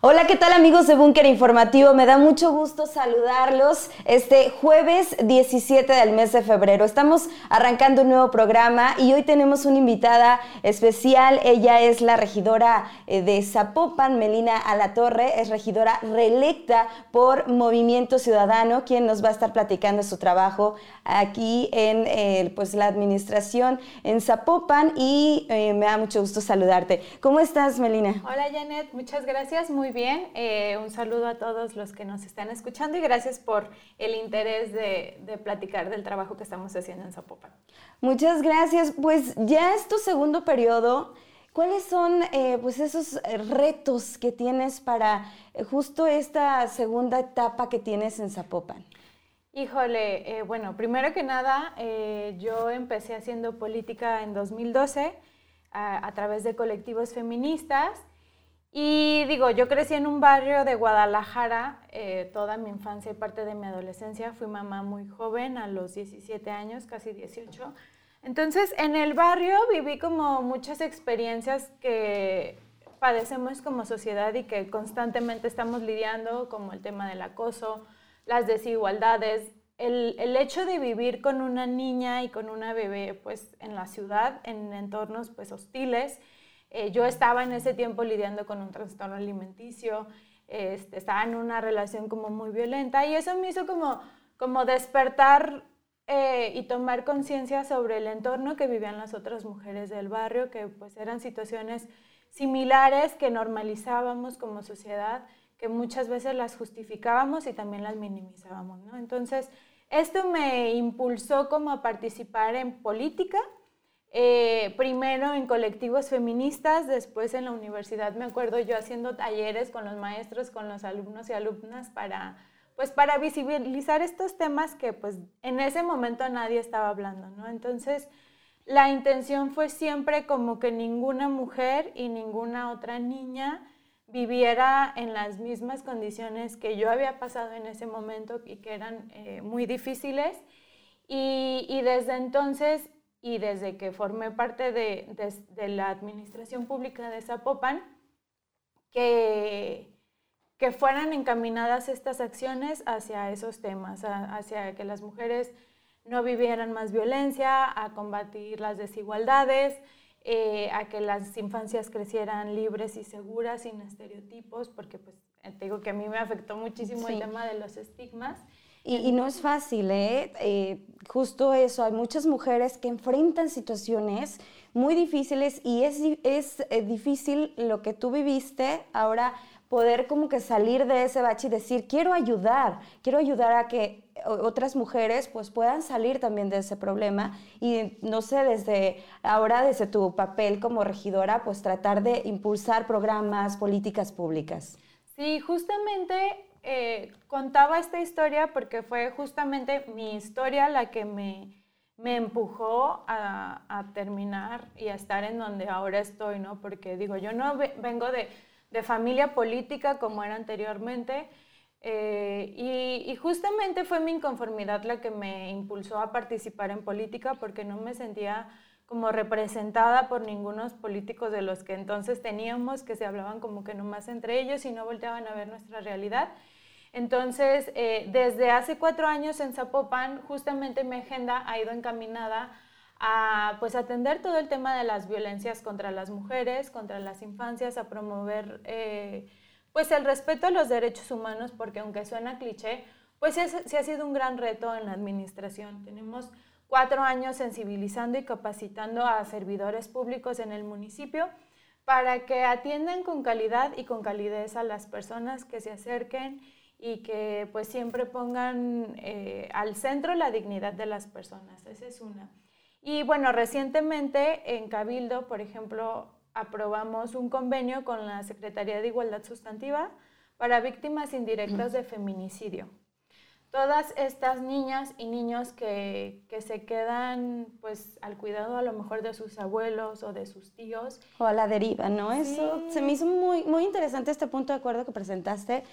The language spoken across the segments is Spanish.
Hola, ¿qué tal amigos de Búnker Informativo? Me da mucho gusto saludarlos este jueves 17 del mes de febrero. Estamos arrancando un nuevo programa y hoy tenemos una invitada especial. Ella es la regidora eh, de Zapopan, Melina Alatorre, es regidora reelecta por Movimiento Ciudadano, quien nos va a estar platicando su trabajo aquí en eh, pues, la administración en Zapopan y eh, me da mucho gusto saludarte. ¿Cómo estás, Melina? Hola, Janet. Muchas gracias. Muy bien. Eh, un saludo a todos los que nos están escuchando y gracias por el interés de, platicar del trabajo que estamos haciendo en Zapopan. Muchas gracias. Pues ya es tu segundo periodo. ¿Cuáles son eh, pues esos retos que tienes para eh, justo esta segunda etapa que tienes en Zapopan? Híjole, bueno, primero que nada, yo empecé haciendo política en 2012 a través de colectivos feministas y digo, yo crecí en un barrio de Guadalajara eh, toda mi infancia y parte de mi adolescencia. Fui mamá muy joven, a los 17 años, casi 18. Entonces, en el barrio viví como muchas experiencias que padecemos como sociedad y que constantemente estamos lidiando, como el tema del acoso, las desigualdades, el, el, hecho de vivir con una niña y con una bebé pues en la ciudad, en entornos pues hostiles, eh, yo estaba en ese tiempo lidiando con un trastorno alimenticio, este, estaba en una relación como muy violenta y eso me hizo como, como despertar eh, y tomar conciencia sobre el entorno que vivían las otras mujeres del barrio, que pues eran situaciones similares que normalizábamos como sociedad, que muchas veces las justificábamos y también las minimizábamos. ¿no? Entonces, esto me impulsó como a participar en política eh, primero en colectivos feministas, después en la universidad me acuerdo yo haciendo talleres con los maestros, con los alumnos y alumnas para, pues para visibilizar estos temas que pues en ese momento nadie estaba hablando, ¿no? Entonces la intención fue siempre como que ninguna mujer y ninguna otra niña viviera en las mismas condiciones que yo había pasado en ese momento y que eran eh, muy difíciles. Y, y desde entonces y desde que formé parte de, la administración pública de Zapopan, que, que fueran encaminadas estas acciones hacia esos temas, hacia que las mujeres no vivieran más violencia, a combatir las desigualdades, eh, a que las infancias crecieran libres y seguras, sin estereotipos, porque pues te digo que a mí me afectó muchísimo el tema de los estigmas. Y, no es fácil, ¿eh? ¿eh? Justo eso, hay muchas mujeres que enfrentan situaciones muy difíciles y es, es eh, difícil lo que tú viviste ahora poder como que salir de ese bache y decir, quiero ayudar, quiero ayudar a que otras mujeres pues puedan salir también de ese problema y no sé, desde ahora, desde tu papel como regidora, pues tratar de impulsar programas, políticas públicas. Sí, justamente eh, contaba esta historia porque fue justamente mi historia la que me, me empujó a, a, terminar y a estar en donde ahora estoy, ¿no? Porque digo, yo no vengo de, de, familia política como era anteriormente. Eh, y, y, justamente fue mi inconformidad la que me impulsó a participar en política porque no me sentía como representada por ningunos políticos de los que entonces teníamos, que se hablaban como que nomás entre ellos y no volteaban a ver nuestra realidad. Entonces, eh, desde hace cuatro años en Zapopan, justamente mi agenda ha ido encaminada a pues, atender todo el tema de las violencias contra las mujeres, contra las infancias, a promover eh, pues, el respeto a los derechos humanos, porque aunque suena cliché, pues sí, ha sido un gran reto en la administración. Tenemos cuatro años sensibilizando y capacitando a servidores públicos en el municipio para que atiendan con calidad y con calidez a las personas que se acerquen y que pues siempre pongan eh, al centro la dignidad de las personas. Esa es una. Y bueno, recientemente en Cabildo, por ejemplo, aprobamos un convenio con la Secretaría de Igualdad Sustantiva para víctimas indirectas de feminicidio todas estas niñas y niños que, que, se quedan pues al cuidado a lo mejor de sus abuelos o de sus tíos. O a la deriva, ¿no? Eso se me hizo muy, muy interesante este punto de acuerdo que presentaste,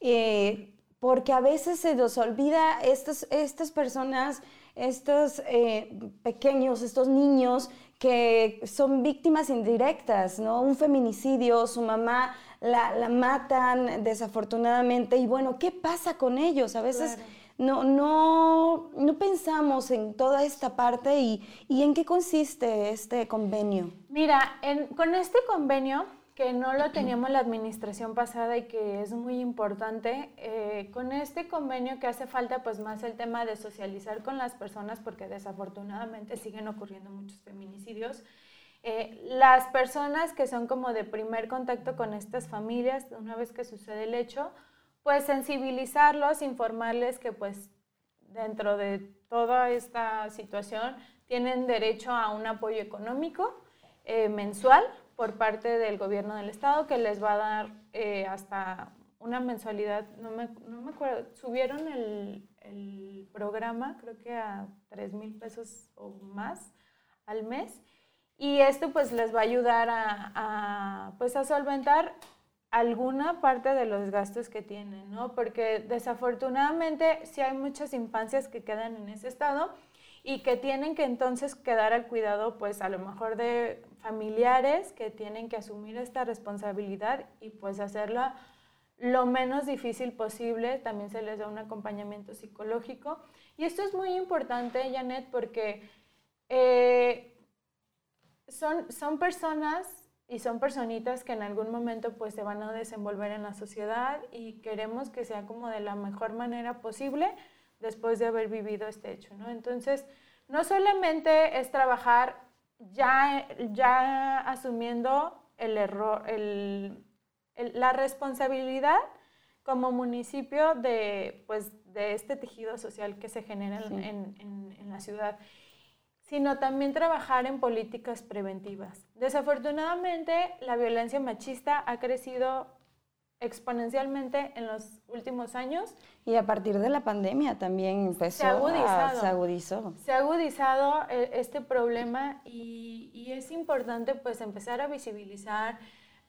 eh, porque a veces se nos olvida estas, estas personas, estos eh, pequeños, estos niños que son víctimas indirectas, ¿no? Un feminicidio, su mamá la, matan desafortunadamente y bueno, ¿qué pasa con ellos? A veces no, no, no pensamos en toda esta parte y, en qué consiste este convenio. Mira, con este convenio que no lo teníamos la administración pasada y que es muy importante. Eh, con este convenio que hace falta pues más el tema de socializar con las personas porque desafortunadamente siguen ocurriendo muchos feminicidios. Eh, las personas que son como de primer contacto con estas familias, una vez que sucede el hecho, pues sensibilizarlos, informarles que pues dentro de toda esta situación tienen derecho a un apoyo económico eh, mensual por parte del gobierno del estado que les va a dar eh, hasta una mensualidad, no me, no me acuerdo, subieron el, el, programa creo que a 3 mil pesos o más al mes y esto pues les va a ayudar a, a, pues a solventar alguna parte de los gastos que tienen, ¿no? Porque desafortunadamente sí hay muchas infancias que quedan en ese estado y que tienen que entonces quedar al cuidado, pues a lo mejor de familiares que tienen que asumir esta responsabilidad y pues hacerla lo menos difícil posible. También se les da un acompañamiento psicológico. Y esto es muy importante, Janet, porque eh, son, son personas y son personitas que en algún momento pues se van a desenvolver en la sociedad y queremos que sea como de la mejor manera posible después de haber vivido este hecho, ¿no? Entonces, no solamente es trabajar ya, ya asumiendo el error, el, la responsabilidad como municipio de, pues, de este tejido social que se genera en, en, en la ciudad, sino también trabajar en políticas preventivas. Desafortunadamente, la violencia machista ha crecido exponencialmente en los últimos años. Y a partir de la pandemia también empezó se, agudizado, se agudizó. Se ha agudizado eh, este problema y, y, es importante pues empezar a visibilizar.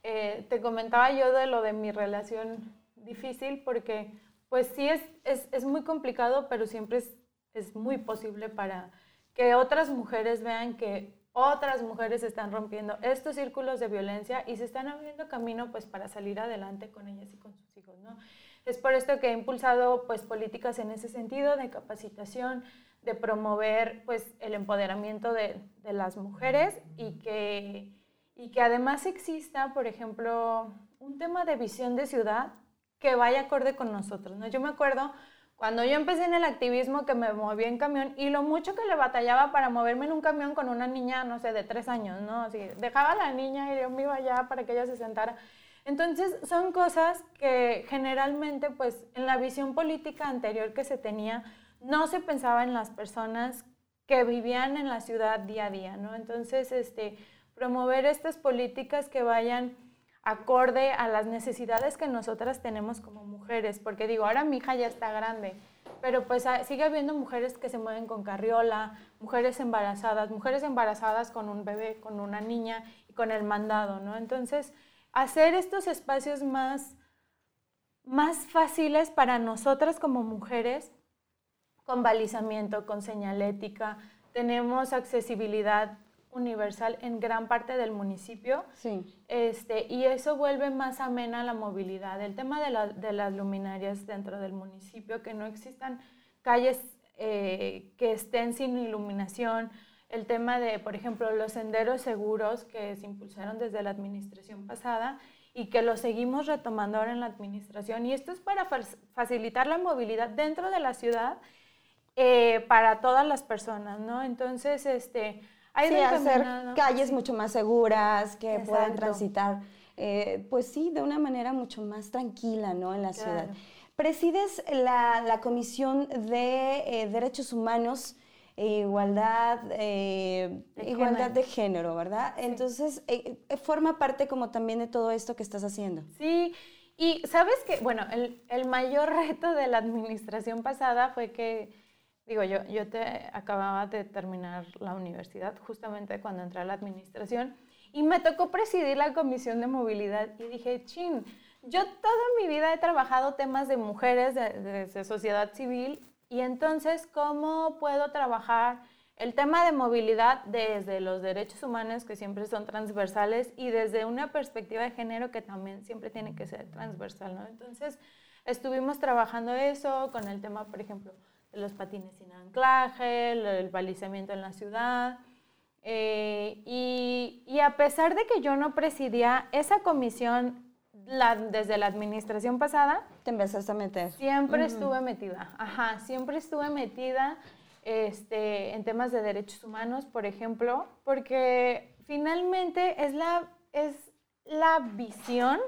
Eh, te comentaba yo de lo de mi relación difícil porque pues sí es, es, es muy complicado, pero siempre es, es muy posible para que otras mujeres vean que otras mujeres están rompiendo estos círculos de violencia y se están abriendo camino pues para salir adelante con ellas y con sus hijos, ¿no? Es por esto que he impulsado pues políticas en ese sentido de capacitación, de promover pues el empoderamiento de, de las mujeres y que, y que además exista, por ejemplo, un tema de visión de ciudad que vaya acorde con nosotros, ¿no? Yo me acuerdo cuando yo empecé en el activismo que me movía en camión y lo mucho que le batallaba para moverme en un camión con una niña, no sé, de tres años, ¿no? Así, dejaba a la niña y yo me iba allá para que ella se sentara. Entonces, son cosas que generalmente, pues, en la visión política anterior que se tenía, no se pensaba en las personas que vivían en la ciudad día a día, ¿no? Entonces, este, promover estas políticas que vayan acorde a las necesidades que nosotras tenemos como mujeres, porque digo, ahora mi hija ya está grande, pero pues ah, sigue habiendo mujeres que se mueven con carriola, mujeres embarazadas, mujeres embarazadas con un bebé, con una niña y con el mandado, ¿no? Entonces, hacer estos espacios más, más fáciles para nosotras como mujeres, con balizamiento, con señalética, tenemos accesibilidad universal en gran parte del municipio. Sí. Este, y eso vuelve más amena la movilidad. El tema de, de las luminarias dentro del municipio, que no existan calles eh, que estén sin iluminación. El tema de, por ejemplo, los senderos seguros que se impulsaron desde la administración pasada y que lo seguimos retomando ahora en la administración. Y esto es para facilitar la movilidad dentro de la ciudad eh, para todas las personas, ¿no? Entonces, este, sí, hacer calles mucho más seguras, que puedan transitar, eh, pues sí, de una manera mucho más tranquila, ¿no? En la ciudad. Presides la, la Comisión de eh, Derechos Humanos e Igualdad, eh, de igualdad de género, ¿verdad? Entonces, forma parte como también de todo esto que estás haciendo. Sí, y sabes que, bueno, el, el mayor reto de la administración pasada fue que Digo, yo, yo te acababa de terminar la universidad justamente cuando entré a la administración y me tocó presidir la comisión de movilidad y dije, chin, yo toda mi vida he trabajado temas de mujeres, de, de sociedad civil y entonces, ¿cómo puedo trabajar el tema de movilidad desde los derechos humanos que siempre son transversales y desde una perspectiva de género que también siempre tiene que ser transversal, ¿no? Entonces, estuvimos trabajando eso con el tema, por ejemplo, de los patines sin anclaje, el, balizamiento en la ciudad. Eh, y, y, a pesar de que yo no presidía esa comisión la, desde la administración pasada... Te empezaste a meter. Siempre estuve metida, ajá, siempre estuve metida este, en temas de derechos humanos, por ejemplo, porque finalmente es la, es la visión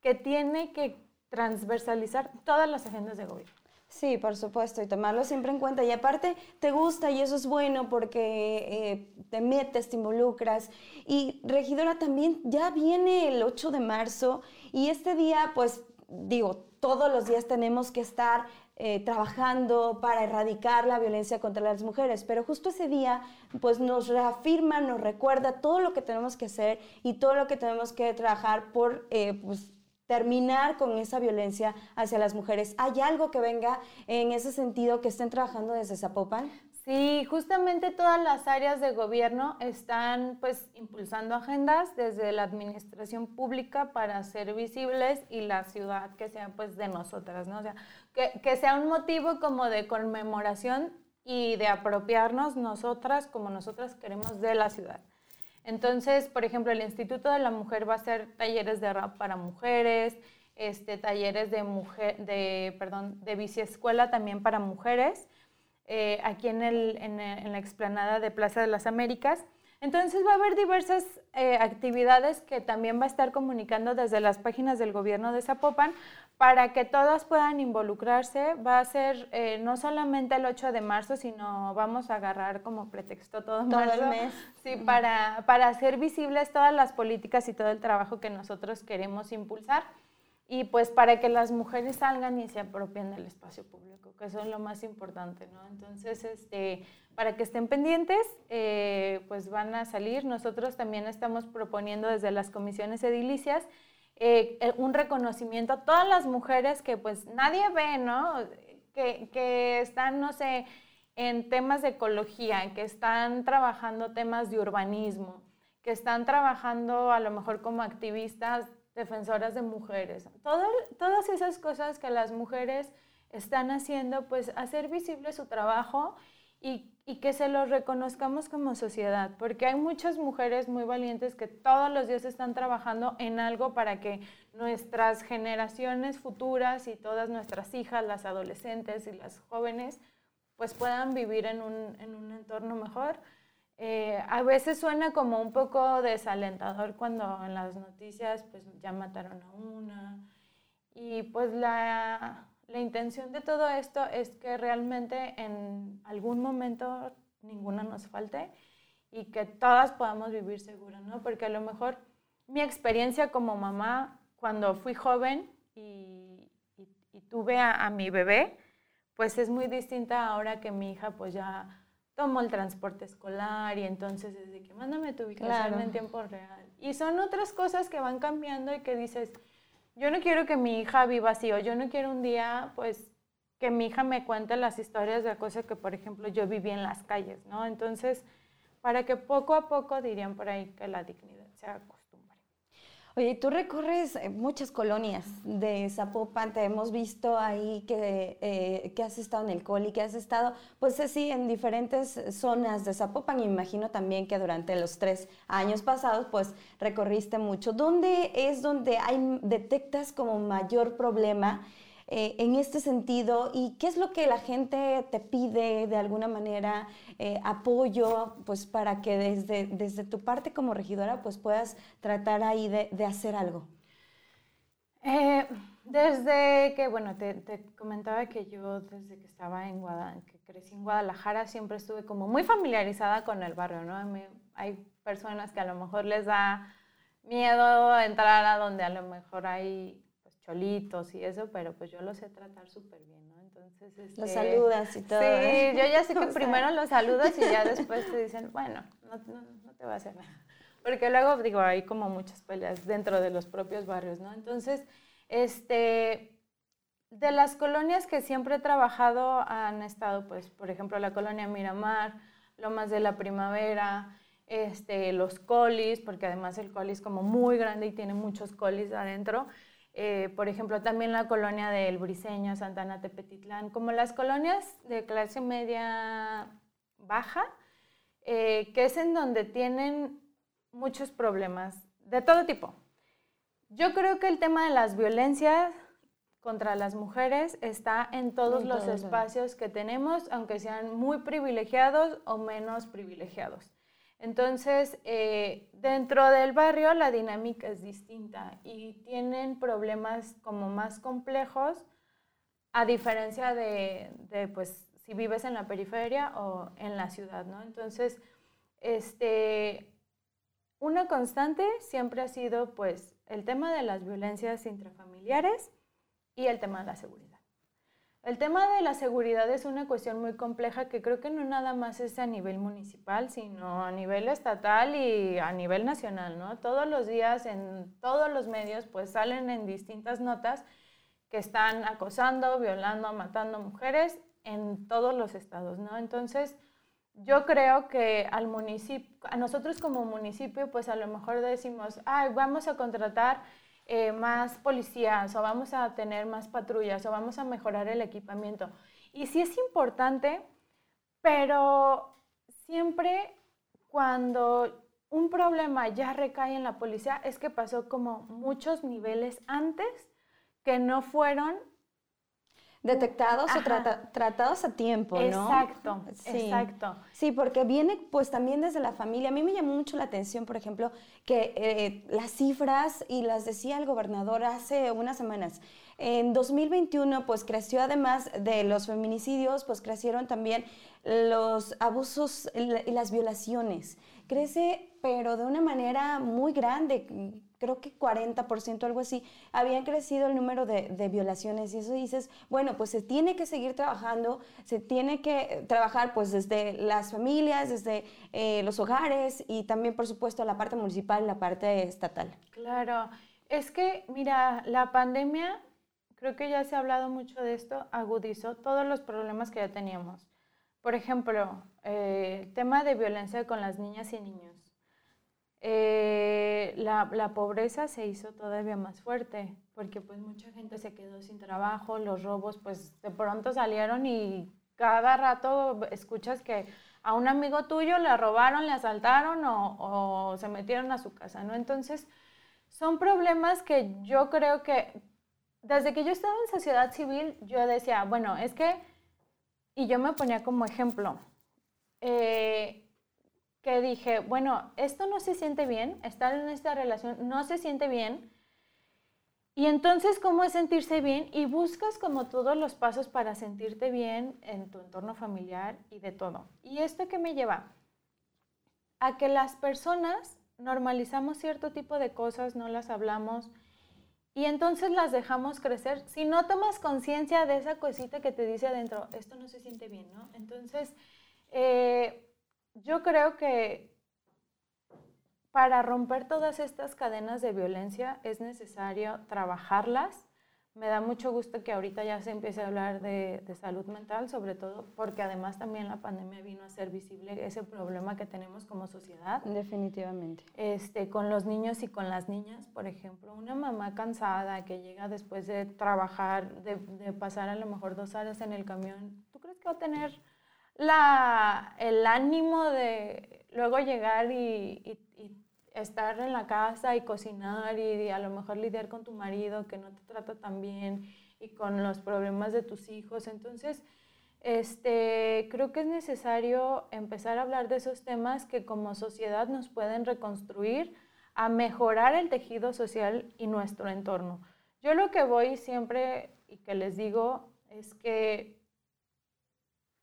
que tiene que transversalizar todas las agendas de gobierno. Sí, por supuesto, y tomarlo siempre en cuenta. Y aparte, te gusta y eso es bueno porque eh, te metes, te involucras. Y regidora, también ya viene el 8 de marzo y este día, pues digo, todos los días tenemos que estar eh, trabajando para erradicar la violencia contra las mujeres, pero justo ese día pues nos reafirma, nos recuerda todo lo que tenemos que hacer y todo lo que tenemos que trabajar por eh, pues, terminar con esa violencia hacia las mujeres. ¿Hay algo que venga en ese sentido que estén trabajando desde Zapopan? Sí, justamente todas las áreas de gobierno están pues impulsando agendas desde la administración pública para ser visibles y la ciudad que sea pues de nosotras, ¿no? O sea, que, que sea un motivo como de conmemoración y de apropiarnos nosotras como nosotras queremos de la ciudad. Entonces, por ejemplo, el Instituto de la Mujer va a hacer talleres de rap para mujeres, este, talleres de, mujer, de, perdón, de también para mujeres, eh, aquí en, el, en, la explanada de Plaza de las Américas. Entonces va a haber diversas eh, actividades que también va a estar comunicando desde las páginas del gobierno de Zapopan para que todas puedan involucrarse. Va a ser eh, no solamente el 8 de marzo, sino vamos a agarrar como pretexto todo, todo marzo, el mes. Sí, para, para hacer visibles todas las políticas y todo el trabajo que nosotros queremos impulsar y pues para que las mujeres salgan y se apropien del espacio público, que eso es lo más importante, ¿no? Entonces, este, para que estén pendientes, eh, pues van a salir. Nosotros también estamos proponiendo desde las comisiones edilicias eh, eh, un reconocimiento a todas las mujeres que pues nadie ve, ¿no? Que, que están, no sé, en temas de ecología, que están trabajando temas de urbanismo, que están trabajando a lo mejor como activistas defensoras de mujeres. todas esas cosas que las mujeres están haciendo, pues hacer visible su trabajo y, y, que se los reconozcamos como sociedad, porque hay muchas mujeres muy valientes que todos los días están trabajando en algo para que nuestras generaciones futuras y todas nuestras hijas, las adolescentes y las jóvenes, pues puedan vivir en un, en un entorno mejor. Eh, a veces suena como un poco desalentador cuando en las noticias pues ya mataron a una y pues la, la intención de todo esto es que realmente en algún momento ninguna nos falte y que todas podamos vivir seguras, ¿no? Porque a lo mejor mi experiencia como mamá cuando fui joven y, y, y tuve a, a mi bebé, pues es muy distinta ahora que mi hija pues ya tomo el transporte escolar y entonces desde que mándame tu ubicación Claro. en tiempo real. Y son otras cosas que van cambiando y que dices, yo no quiero que mi hija viva así o yo no quiero un día, pues, que mi hija me cuente las historias de cosas que, por ejemplo, yo viví en las calles, ¿no? Entonces, para que poco a poco dirían por ahí que la dignidad sea costumbre. Oye, tú recorres eh, muchas colonias de Zapopan, te hemos visto ahí que, eh, que has estado en el Coli, que has estado, pues sí, en diferentes zonas de Zapopan. Imagino también que durante los tres años pasados, pues recorriste mucho. ¿Dónde es donde hay, detectas como mayor problema? Eh, en este sentido y qué es lo que la gente te pide de alguna manera, eh, apoyo, pues para que desde, desde tu parte como regidora pues puedas tratar ahí de, de hacer algo. Eh, desde que, bueno, te, te, comentaba que yo desde que estaba en Guadalajara, que crecí en Guadalajara, siempre estuve como muy familiarizada con el barrio, ¿no? Hay personas que a lo mejor les da miedo entrar a donde a lo mejor hay cholitos y eso, pero pues yo lo sé tratar súper bien, ¿no? Entonces, este, Los saludas y todo. ¿eh? Sí, yo ya sé que primero los saludas y ya después te dicen, bueno, no, no, no te va a hacer nada. Porque luego, digo, hay como muchas peleas dentro de los propios barrios, ¿no? Entonces, este, de las colonias que siempre he trabajado han estado, pues, por ejemplo, la colonia Miramar, Lomas de la Primavera, este, los colis, porque además el coli es como muy grande y tiene muchos colis adentro. Eh, por ejemplo, también la colonia del Briseño, Santana Tepetitlán, como las colonias de clase media baja, eh, que es en donde tienen muchos problemas de todo tipo. Yo creo que el tema de las violencias contra las mujeres está en todos los espacios que tenemos, aunque sean muy privilegiados o menos privilegiados. Entonces, eh, dentro del barrio la dinámica es distinta y tienen problemas como más complejos, a diferencia de, de, pues, si vives en la periferia o en la ciudad, ¿no? Entonces, este, una constante siempre ha sido, pues, el tema de las violencias intrafamiliares y el tema de la seguridad. El tema de la seguridad es una cuestión muy compleja que creo que no nada más es a nivel municipal, sino a nivel estatal y a nivel nacional, ¿no? Todos los días en todos los medios pues salen en distintas notas que están acosando, violando, matando mujeres en todos los estados, ¿no? Entonces, yo creo que al municipio, a nosotros como municipio, pues a lo mejor decimos, ay, vamos a contratar eh, más policías o vamos a tener más patrullas o vamos a mejorar el equipamiento. Y sí es importante, pero siempre cuando un problema ya recae en la policía es que pasó como muchos niveles antes que no fueron detectados o tratados a tiempo, ¿no? Exacto, sí. exacto. Sí, porque viene pues también desde la familia. A mí me llamó mucho la atención, por ejemplo, que eh, las cifras, y las decía el gobernador hace unas semanas, en 2021 pues creció además de los feminicidios, pues crecieron también los abusos y las violaciones. Crece, pero de una manera muy grande, creo que 40%, algo así, habían crecido el número de, violaciones. Y eso dices, bueno, pues se tiene que seguir trabajando, se tiene que trabajar pues desde las familias, desde eh, los hogares y también, por supuesto, la parte municipal, la parte estatal. Claro, es que, mira, la pandemia, creo que ya se ha hablado mucho de esto, agudizó todos los problemas que ya teníamos. Por ejemplo, eh, el tema de violencia con las niñas y niños. Eh, la, la, pobreza se hizo todavía más fuerte porque pues mucha gente se quedó sin trabajo, los robos pues de pronto salieron y cada rato escuchas que a un amigo tuyo le robaron, le asaltaron o, o se metieron a su casa, ¿no? Entonces son problemas que yo creo que desde que yo estaba en sociedad civil yo decía, bueno, es que y yo me ponía como ejemplo, eh, que dije, bueno, esto no se siente bien, estar en esta relación no se siente bien. Y entonces, ¿cómo es sentirse bien? Y buscas como todos los pasos para sentirte bien en tu entorno familiar y de todo. ¿Y esto qué me lleva? A que las personas normalizamos cierto tipo de cosas, no las hablamos, y entonces las dejamos crecer. Si no tomas conciencia de esa cosita que te dice adentro, esto no se siente bien, ¿no? Entonces, eh, yo creo que para romper todas estas cadenas de violencia es necesario trabajarlas me da mucho gusto que ahorita ya se empiece a hablar de, salud mental, sobre todo porque además también la pandemia vino a ser visible ese problema que tenemos como sociedad. Definitivamente. Este, con los niños y con las niñas, por ejemplo, una mamá cansada que llega después de trabajar, de, pasar a lo mejor dos horas en el camión, ¿tú crees que va a tener la, el ánimo de luego llegar y estar en la casa y cocinar y, a lo mejor lidiar con tu marido que no te trata tan bien y con los problemas de tus hijos. Entonces, este, creo que es necesario empezar a hablar de esos temas que como sociedad nos pueden reconstruir a mejorar el tejido social y nuestro entorno. Yo lo que voy siempre y que les digo es que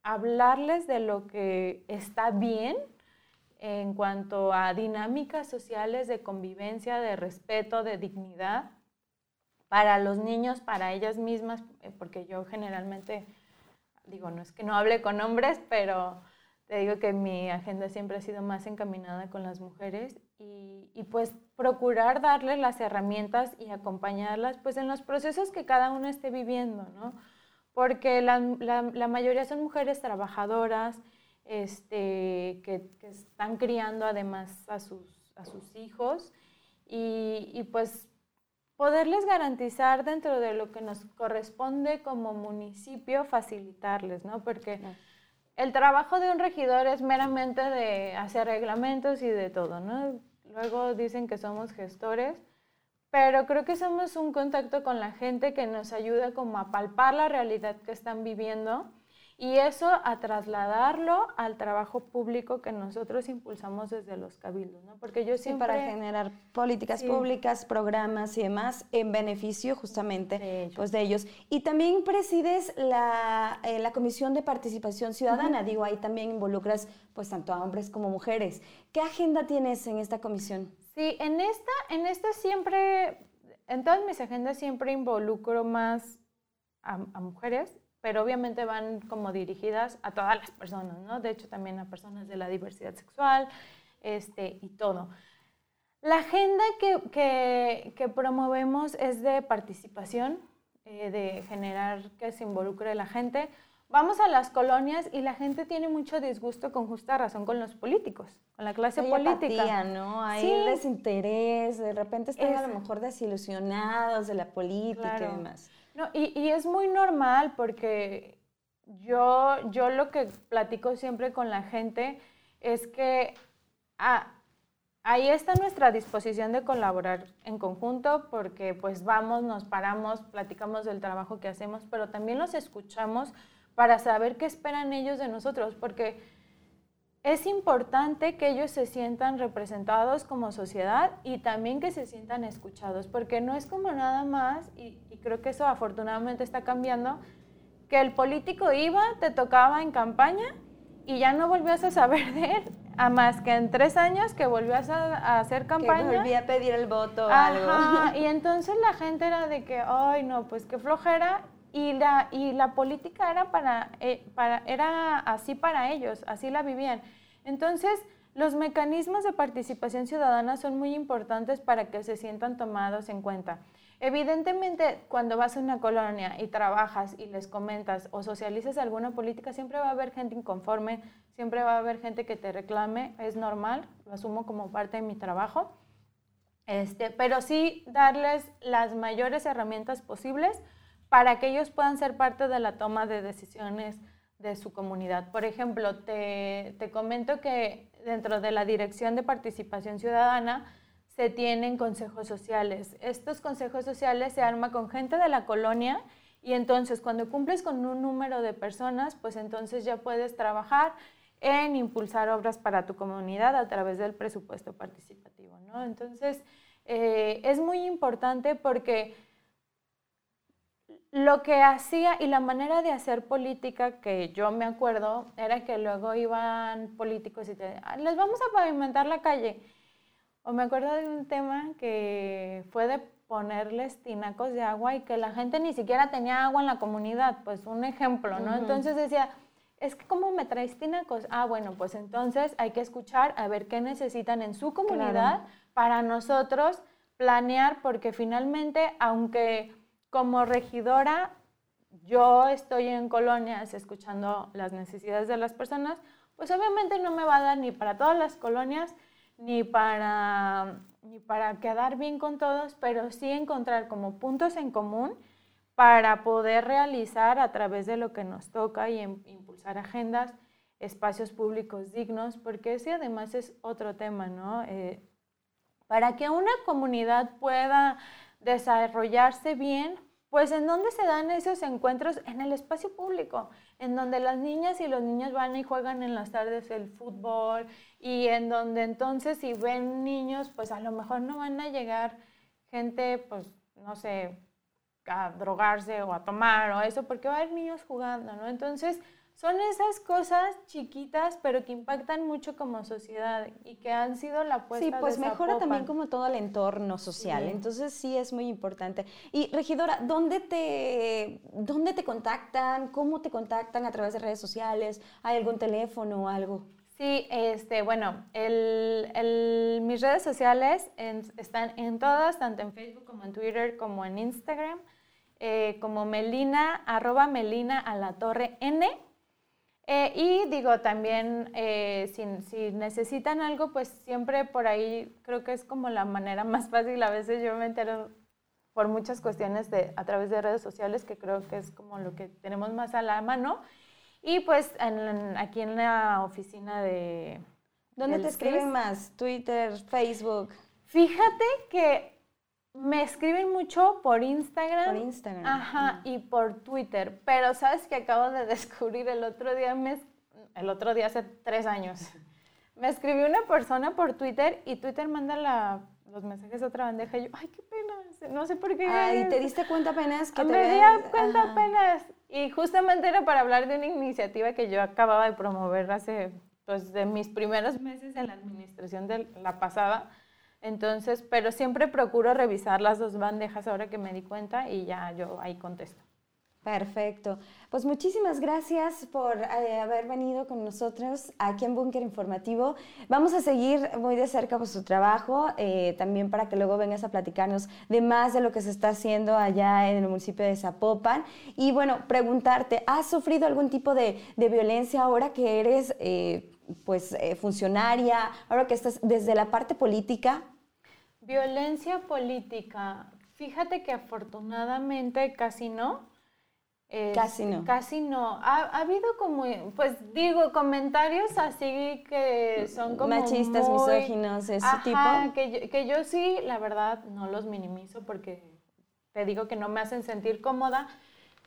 hablarles de lo que está bien en cuanto a dinámicas sociales de convivencia, de respeto, de dignidad para los niños, para ellas mismas, eh, porque yo generalmente, digo, no es que no hable con hombres, pero te digo que mi agenda siempre ha sido más encaminada con las mujeres y, pues procurar darles las herramientas y acompañarlas pues en los procesos que cada uno esté viviendo, ¿no? Porque la, la mayoría son mujeres trabajadoras, este, que, están criando además a sus, a sus hijos y, y, pues poderles garantizar dentro de lo que nos corresponde como municipio facilitarles, ¿no? Porque el trabajo de un regidor es meramente de hacer reglamentos y de todo, ¿no? Luego dicen que somos gestores, pero creo que somos un contacto con la gente que nos ayuda como a palpar la realidad que están viviendo y eso a trasladarlo al trabajo público que nosotros impulsamos desde los cabildos, ¿no? Porque yo siempre... para generar políticas públicas, programas y demás en beneficio justamente de ellos. Pues, de ellos. Y también presides la, eh, la Comisión de Participación Ciudadana, digo, ahí también involucras pues tanto a hombres como mujeres. ¿Qué agenda tienes en esta comisión? Sí, en esta, en esta siempre, en todas mis agendas siempre involucro más a, mujeres pero obviamente van como dirigidas a todas las personas, ¿no? De hecho, también a personas de la diversidad sexual este, y todo. La agenda que, que, promovemos es de participación, eh, de generar que se involucre la gente. Vamos a las colonias y la gente tiene mucho disgusto con justa razón con los políticos, con la clase política. ¿no? Hay desinterés, de repente están a lo mejor desilusionados de la política y demás. No, y, y, es muy normal porque yo, yo lo que platico siempre con la gente es que ah, ahí está nuestra disposición de colaborar en conjunto porque pues vamos, nos paramos, platicamos del trabajo que hacemos, pero también los escuchamos para saber qué esperan ellos de nosotros, porque es importante que ellos se sientan representados como sociedad y también que se sientan escuchados, porque no es como nada más, y, creo que eso afortunadamente está cambiando, que el político iba, te tocaba en campaña y ya no volvías a saber de él, a más que en tres años que volvías a, hacer campaña. Que volvía a pedir el voto o algo. Y entonces la gente era de que, ay no, pues qué flojera, y la, y la política era, para, eh, para, era así para ellos, así la vivían. Entonces, los mecanismos de participación ciudadana son muy importantes para que se sientan tomados en cuenta. Evidentemente, cuando vas a una colonia y trabajas y les comentas o socializas alguna política, siempre va a haber gente inconforme, siempre va a haber gente que te reclame, es normal, lo asumo como parte de mi trabajo. Este, pero sí darles las mayores herramientas posibles para que ellos puedan ser parte de la toma de decisiones de su comunidad. Por ejemplo, te, te, comento que dentro de la Dirección de Participación Ciudadana se tienen consejos sociales. Estos consejos sociales se arman con gente de la colonia y entonces cuando cumples con un número de personas, pues entonces ya puedes trabajar en impulsar obras para tu comunidad a través del presupuesto participativo. ¿no? Entonces, eh, es muy importante porque lo que hacía y la manera de hacer política que yo me acuerdo era que luego iban políticos y te ah, les vamos a pavimentar la calle. O me acuerdo de un tema que fue de ponerles tinacos de agua y que la gente ni siquiera tenía agua en la comunidad, pues un ejemplo, ¿no? Entonces decía, es que ¿cómo me traes tinacos? Ah, bueno, pues entonces hay que escuchar a ver qué necesitan en su comunidad para nosotros planear, porque finalmente, aunque como regidora, yo estoy en colonias escuchando las necesidades de las personas, pues obviamente no me va a dar ni para todas las colonias, ni para, ni para quedar bien con todos, pero sí encontrar como puntos en común para poder realizar a través de lo que nos toca y impulsar agendas, espacios públicos dignos, porque ese además es otro tema, ¿no? Eh, para que una comunidad pueda desarrollarse bien, pues en dónde se dan esos encuentros en el espacio público, en donde las niñas y los niños van y juegan en las tardes el fútbol y en donde entonces si ven niños, pues a lo mejor no van a llegar gente, pues no sé, a drogarse o a tomar o eso, porque va a haber niños jugando, ¿no? Entonces, son esas cosas chiquitas, pero que impactan mucho como sociedad y que han sido la apuesta. Sí, pues mejora también como todo el entorno social. Entonces sí es muy importante. Y regidora, ¿dónde te, ¿dónde te contactan? ¿Cómo te contactan a través de redes sociales? ¿Hay algún teléfono o algo? Sí, este, bueno, el, mis redes sociales están en todas, tanto en Facebook como en Twitter como en Instagram, eh, como Melina, arroba Melina a la torre N. Eh, y digo, también eh, si, si, necesitan algo, pues siempre por ahí creo que es como la manera más fácil. A veces yo me entero por muchas cuestiones de, a través de redes sociales, que creo que es como lo que tenemos más a la mano. Y pues en, aquí en la oficina de... ¿Dónde te escriben más? ¿Twitter, Facebook? Fíjate que me escriben mucho por Instagram. Por Instagram. Ajá, y por Twitter. Pero sabes que acabo de descubrir el otro día, me, el otro día hace tres años. Me escribió una persona por Twitter y Twitter manda la, los mensajes a otra bandeja y yo, ay, qué pena, no sé por qué. Ay, ¿te diste cuenta apenas que me te di cuenta apenas. Y justamente era para hablar de una iniciativa que yo acababa de promover hace, pues, de mis primeros meses en la administración de la pasada entonces, pero siempre procuro revisar las dos bandejas ahora que me di cuenta y ya yo ahí contesto. Perfecto. Pues muchísimas gracias por eh, haber venido con nosotros aquí en Búnker Informativo. Vamos a seguir muy de cerca por su trabajo, eh, también para que luego vengas a platicarnos de más de lo que se está haciendo allá en el municipio de Zapopan. Y bueno, preguntarte, ¿has sufrido algún tipo de, violencia ahora que eres eh, pues funcionaria, ahora que estás desde la parte política? Violencia política. Fíjate que afortunadamente casi no. casi no. Casi no. Ha, habido como, pues digo, comentarios así que son como. Machistas, misóginos, ese tipo. Que yo, que yo sí, la verdad, no los minimizo porque te digo que no me hacen sentir cómoda.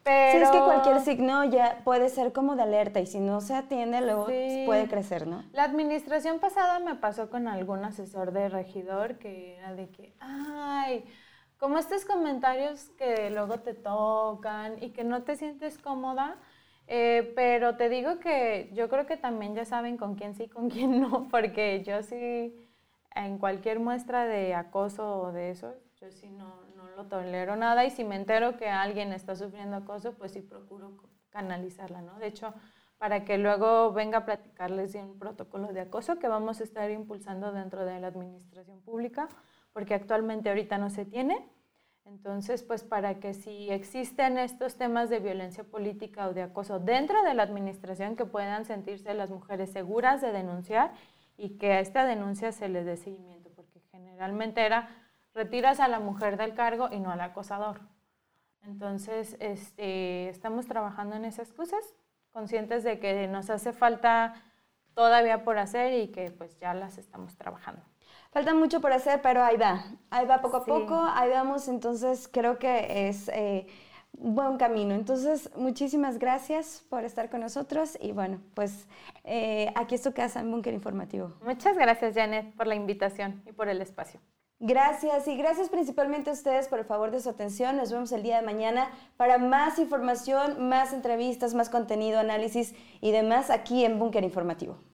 Pero... es que cualquier signo ya puede ser como de alerta y si no se atiende luego puede crecer, ¿no? La administración pasada me pasó con algún asesor de regidor que era de que, ay, como estos comentarios que luego te tocan y que no te sientes cómoda, eh, pero te digo que yo creo que también ya saben con quién sí y con quién no, porque yo sí, en cualquier muestra de acoso o de eso, yo sí no, lo tolero nada y si me entero que alguien está sufriendo acoso, pues sí procuro canalizarla, ¿no? De hecho, para que luego venga a platicarles de un protocolo de acoso que vamos a estar impulsando dentro de la administración pública, porque actualmente ahorita no se tiene. Entonces, pues para que si existen estos temas de violencia política o de acoso dentro de la administración, que puedan sentirse las mujeres seguras de denunciar y que a esta denuncia se les dé seguimiento, porque generalmente era retiras a la mujer del cargo y no al acosador. Entonces, este, estamos trabajando en esas cosas, conscientes de que nos hace falta todavía por hacer y que pues ya las estamos trabajando. Falta mucho por hacer, pero ahí va, ahí va poco a poco, ahí vamos, entonces creo que es eh, buen camino. Entonces, muchísimas gracias por estar con nosotros y bueno, pues eh, aquí es tu casa en Búnker Informativo. Muchas gracias, Janet, por la invitación y por el espacio. Gracias y gracias principalmente a ustedes por el favor de su atención. Nos vemos el día de mañana para más información, más entrevistas, más contenido, análisis y demás aquí en Búnker Informativo.